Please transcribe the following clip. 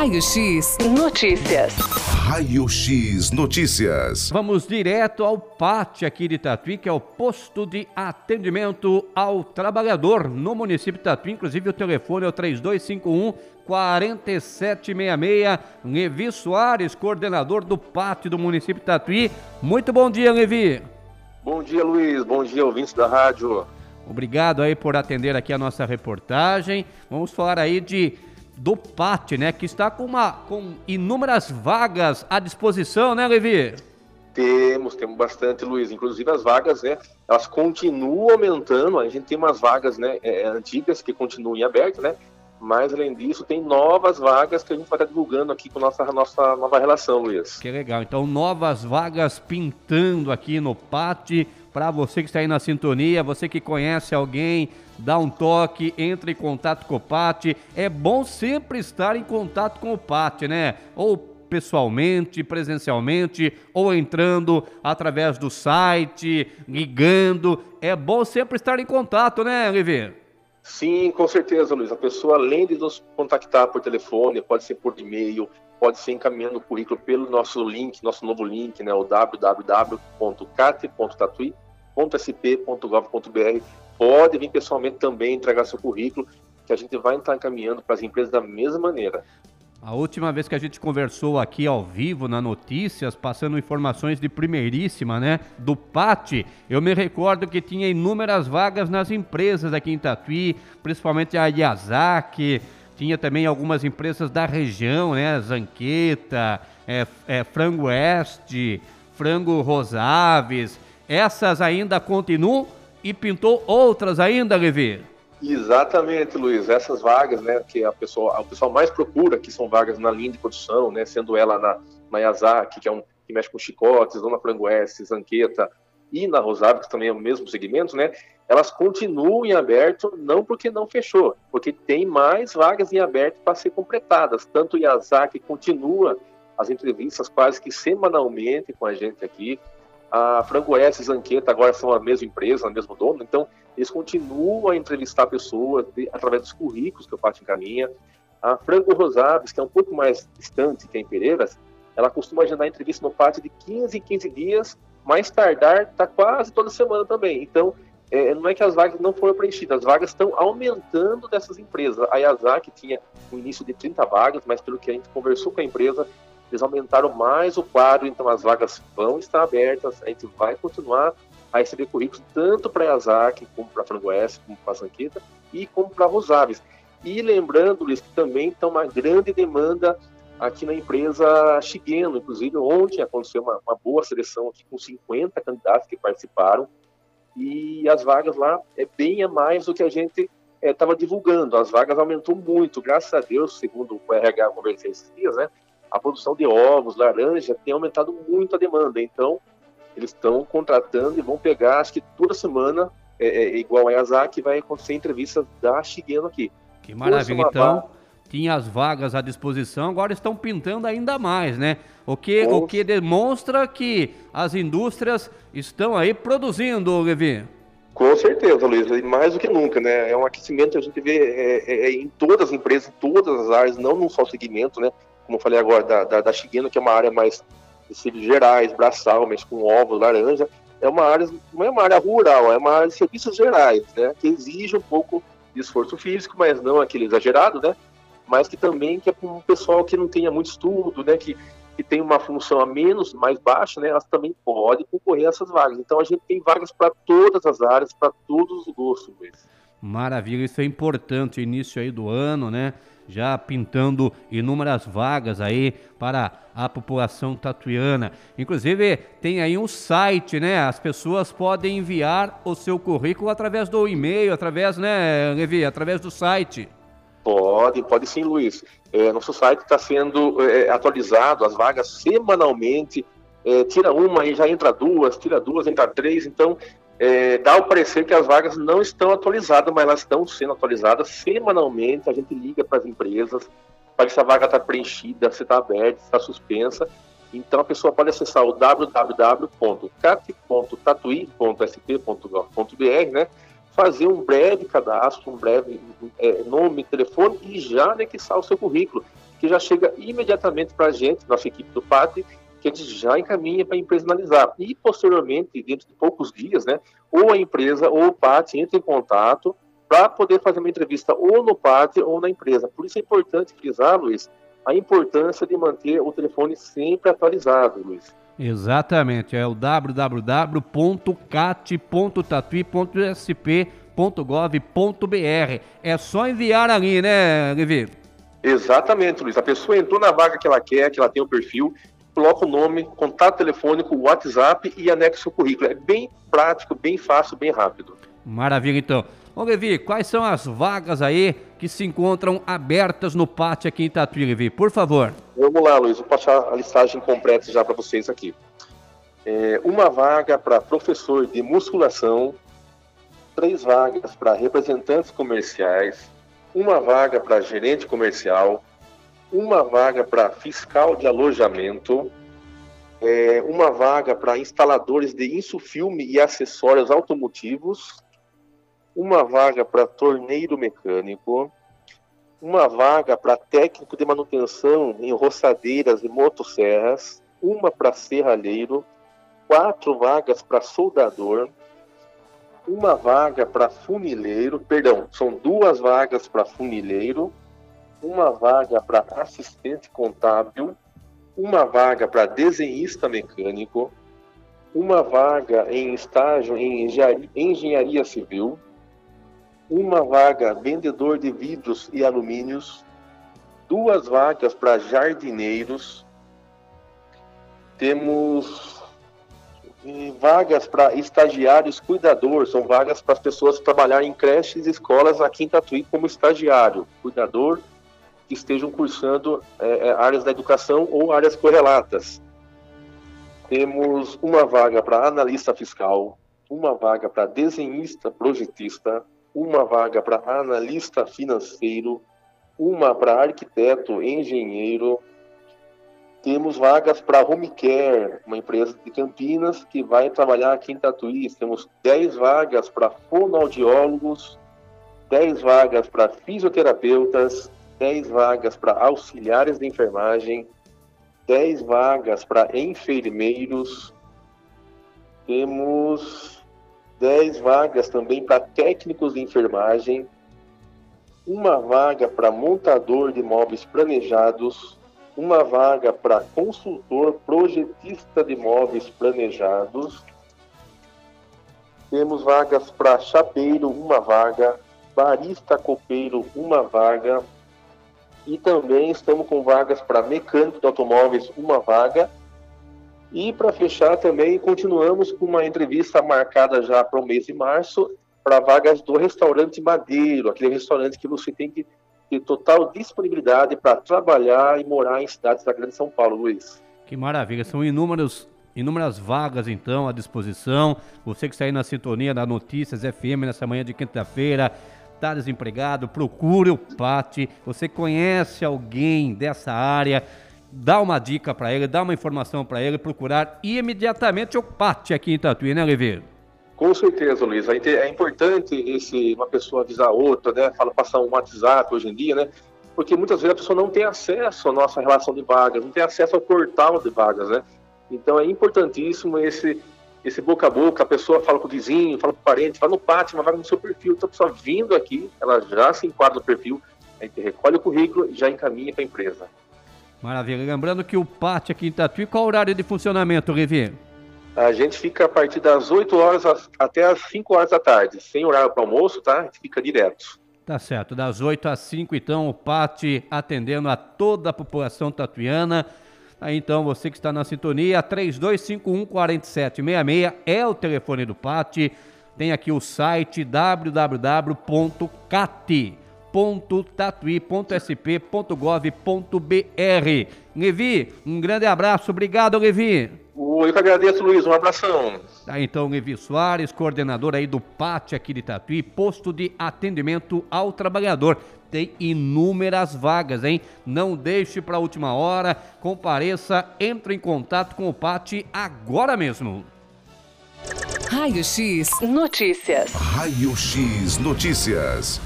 Raio X Notícias. Raio X Notícias. Vamos direto ao PAT aqui de Tatuí, que é o posto de atendimento ao trabalhador no município de Tatuí. Inclusive o telefone é o 3251 4766. Levi Soares, coordenador do PAT do município de Tatuí. Muito bom dia, Levi. Bom dia, Luiz. Bom dia, ouvintes da rádio. Obrigado aí por atender aqui a nossa reportagem. Vamos falar aí de do PAT, né, que está com uma com inúmeras vagas à disposição, né, Levi? Temos, temos bastante, Luiz. Inclusive as vagas, né, elas continuam aumentando. A gente tem umas vagas, né, é, antigas que continuam em aberto, né, mas além disso tem novas vagas que a gente vai estar divulgando aqui com nossa nossa nova relação, Luiz. Que legal. Então novas vagas pintando aqui no PAT para você que está aí na sintonia, você que conhece alguém, dá um toque, entre em contato com o PAT. É bom sempre estar em contato com o PAT, né? Ou pessoalmente, presencialmente, ou entrando através do site, ligando. É bom sempre estar em contato, né, Olivier? Sim, com certeza, Luiz. A pessoa, além de nos contactar por telefone, pode ser por e-mail, pode ser encaminhando o currículo pelo nosso link, nosso novo link, né, o www.cate.tatuí.sp.gov.br. Pode vir pessoalmente também entregar seu currículo, que a gente vai estar encaminhando para as empresas da mesma maneira. A última vez que a gente conversou aqui ao vivo na Notícias, passando informações de primeiríssima, né, do PAT, eu me recordo que tinha inúmeras vagas nas empresas aqui em Tatuí, principalmente a Yazaki, tinha também algumas empresas da região, né? Zanqueta, é, é, Frango Oeste, Frango Rosaves. Essas ainda continuam e pintou outras ainda, Levi? Exatamente, Luiz. Essas vagas, né, que a pessoa, o pessoal mais procura, que são vagas na linha de produção, né, sendo ela na, na Yazaki, que é um que mexe com chicotes, ou na Frango Oeste, Zanqueta, e na Rosário, que também é o mesmo segmento, né? Elas continuam em aberto, não porque não fechou, porque tem mais vagas em aberto para ser completadas. Tanto Yazaki continua as entrevistas quase que semanalmente com a gente aqui. A Franco S e Zanqueta agora são a mesma empresa, o mesmo dono, então eles continuam a entrevistar pessoas através dos currículos que eu faço encaminha. A Franco Rosales, que é um pouco mais distante que é em Pereiras, ela costuma agendar entrevista no pátio de 15 em 15 dias mais tardar está quase toda semana também. Então, é, não é que as vagas não foram preenchidas, as vagas estão aumentando dessas empresas. A Yazaki tinha um início de 30 vagas, mas pelo que a gente conversou com a empresa, eles aumentaram mais o quadro, então as vagas vão estar abertas, a gente vai continuar a receber currículos tanto para Yazaki, como para Frangoeste, como para a Zanqueta, e como para a Rosaves. E lembrando, Luiz, que também está uma grande demanda aqui na empresa Shigeno. Inclusive, ontem aconteceu uma, uma, boa seleção aqui com 50 candidatos que participaram e as vagas lá é bem a mais do que a gente estava é, divulgando. As vagas aumentou muito, graças a Deus, segundo o RH conversei esses dias, né? A produção de ovos, laranja tem aumentado muito a demanda. Então, eles estão contratando e vão pegar, acho que toda semana, é, é igual a Yazaki, vai acontecer entrevistas da Shigeno aqui. Que maravilha, então tinha as vagas à disposição, agora estão pintando ainda mais, né? O que, o que demonstra que as indústrias estão aí produzindo, Levi. Com certeza, Luiz, e mais do que nunca, né? É um aquecimento que a gente vê é, é, é em todas as empresas, em todas as áreas, não num só segmento, né? Como eu falei agora, da, da, da que é uma área mais de gerais, braçal, mas com ovos, laranja, é uma área, não é uma área rural, é uma área de serviços gerais, né? Que exige um pouco de esforço físico, mas não aquele exagerado, né? mas que também que é para um pessoal que não tenha muito estudo, né, que, que tem uma função a menos, mais baixa, né, elas também podem concorrer a essas vagas. Então a gente tem vagas para todas as áreas, para todos os gostos. Maravilha, isso é importante, início aí do ano, né? Já pintando inúmeras vagas aí para a população tatuiana. Inclusive, tem aí um site, né? As pessoas podem enviar o seu currículo através do e-mail, através, né, Levi? Através do site. Pode, pode sim, Luiz. É, nosso site está sendo é, atualizado, as vagas semanalmente. É, tira uma e já entra duas, tira duas, entra três. Então, é, dá o parecer que as vagas não estão atualizadas, mas elas estão sendo atualizadas semanalmente. A gente liga para as empresas para ver se a vaga está preenchida, se está aberta, se está suspensa. Então, a pessoa pode acessar o www.cat.tatuí.sp.gov.br, né? fazer um breve cadastro, um breve é, nome, telefone e já anexar o seu currículo. que já chega imediatamente para a gente, nossa equipe do PAT, que a gente já encaminha para a empresa analisar. E, posteriormente, dentro de poucos dias, né, ou a empresa ou o PAT entra em contato para poder fazer uma entrevista ou no PAT ou na empresa. Por isso é importante frisar, Luiz, a importância de manter o telefone sempre atualizado, Luiz. Exatamente, é o www.cat.tatuí.sp.gov.br. É só enviar ali, né, Levi? Exatamente, Luiz. A pessoa entrou na vaga que ela quer, que ela tem o perfil, coloca o nome, contato telefônico, WhatsApp e anexa o currículo. É bem prático, bem fácil, bem rápido. Maravilha, então. Ô, Levi, quais são as vagas aí que se encontram abertas no pátio aqui em Tatuí, Levi? Por favor. Vamos lá, Luiz. Vou passar a listagem completa já para vocês aqui. É, uma vaga para professor de musculação, três vagas para representantes comerciais, uma vaga para gerente comercial, uma vaga para fiscal de alojamento, é, uma vaga para instaladores de insufilme e acessórios automotivos, uma vaga para torneiro mecânico, uma vaga para técnico de manutenção em roçadeiras e motosserras, uma para serralheiro, quatro vagas para soldador, uma vaga para funileiro, perdão, são duas vagas para funileiro, uma vaga para assistente contábil, uma vaga para desenhista mecânico, uma vaga em estágio em engenharia civil, uma vaga vendedor de vidros e alumínios, duas vagas para jardineiros, temos vagas para estagiários cuidador, são vagas para as pessoas trabalharem em creches e escolas aqui em Tatuí como estagiário, cuidador, que estejam cursando é, é áreas da educação ou áreas correlatas. Temos uma vaga para analista fiscal, uma vaga para desenhista projetista, uma vaga para analista financeiro, uma para arquiteto engenheiro. Temos vagas para home care, uma empresa de Campinas que vai trabalhar aqui em Tatuí. Temos 10 vagas para fonoaudiólogos, 10 vagas para fisioterapeutas, 10 vagas para auxiliares de enfermagem, 10 vagas para enfermeiros. Temos 10 vagas também para técnicos de enfermagem, uma vaga para montador de móveis planejados, uma vaga para consultor projetista de móveis planejados. Temos vagas para chapeiro, uma vaga, barista copeiro, uma vaga. E também estamos com vagas para mecânico de automóveis, uma vaga e para fechar também, continuamos com uma entrevista marcada já para o mês de março para vagas do restaurante Madeiro, aquele restaurante que você tem que ter total disponibilidade para trabalhar e morar em cidades da Grande São Paulo, Luiz. Que maravilha, são inúmeros inúmeras vagas então à disposição. Você que está aí na sintonia da Notícias FM nessa manhã de quinta-feira, está desempregado, procure o PAT. Você conhece alguém dessa área? dá uma dica para ele, dá uma informação para ele, procurar imediatamente o PAT aqui em Tatuí, né, Levi? Com certeza, Luiz. É importante esse, uma pessoa avisar outra, né? Fala, passar um WhatsApp hoje em dia, né? Porque muitas vezes a pessoa não tem acesso à nossa relação de vagas, não tem acesso ao portal de vagas, né? Então é importantíssimo esse, esse boca a boca, a pessoa fala com o vizinho, fala com o parente, fala no pátio, uma vaga no seu perfil. Então a pessoa vindo aqui, ela já se enquadra no perfil, a gente recolhe o currículo e já encaminha para a empresa. Maravilha. Lembrando que o pátio aqui em Tatuí, qual o horário de funcionamento, Rivi? A gente fica a partir das 8 horas até as 5 horas da tarde, sem horário para almoço, tá? A gente fica direto. Tá certo, das 8 às 5, então, o PAT atendendo a toda a população tatuiana. Aí, então, você que está na sintonia, 3251 4766 é o telefone do PAT. Tem aqui o site www.cat www.tatuí.sp.gov.br. Levi, um grande abraço, obrigado, Levi. Eu que agradeço, Luiz, um abração. Tá, então, Levi Soares, coordenador aí do PAT aqui de Tatuí, posto de atendimento ao trabalhador. Tem inúmeras vagas, hein? Não deixe para a última hora, compareça, entre em contato com o PAT agora mesmo. Raio X Notícias. Raio X Notícias.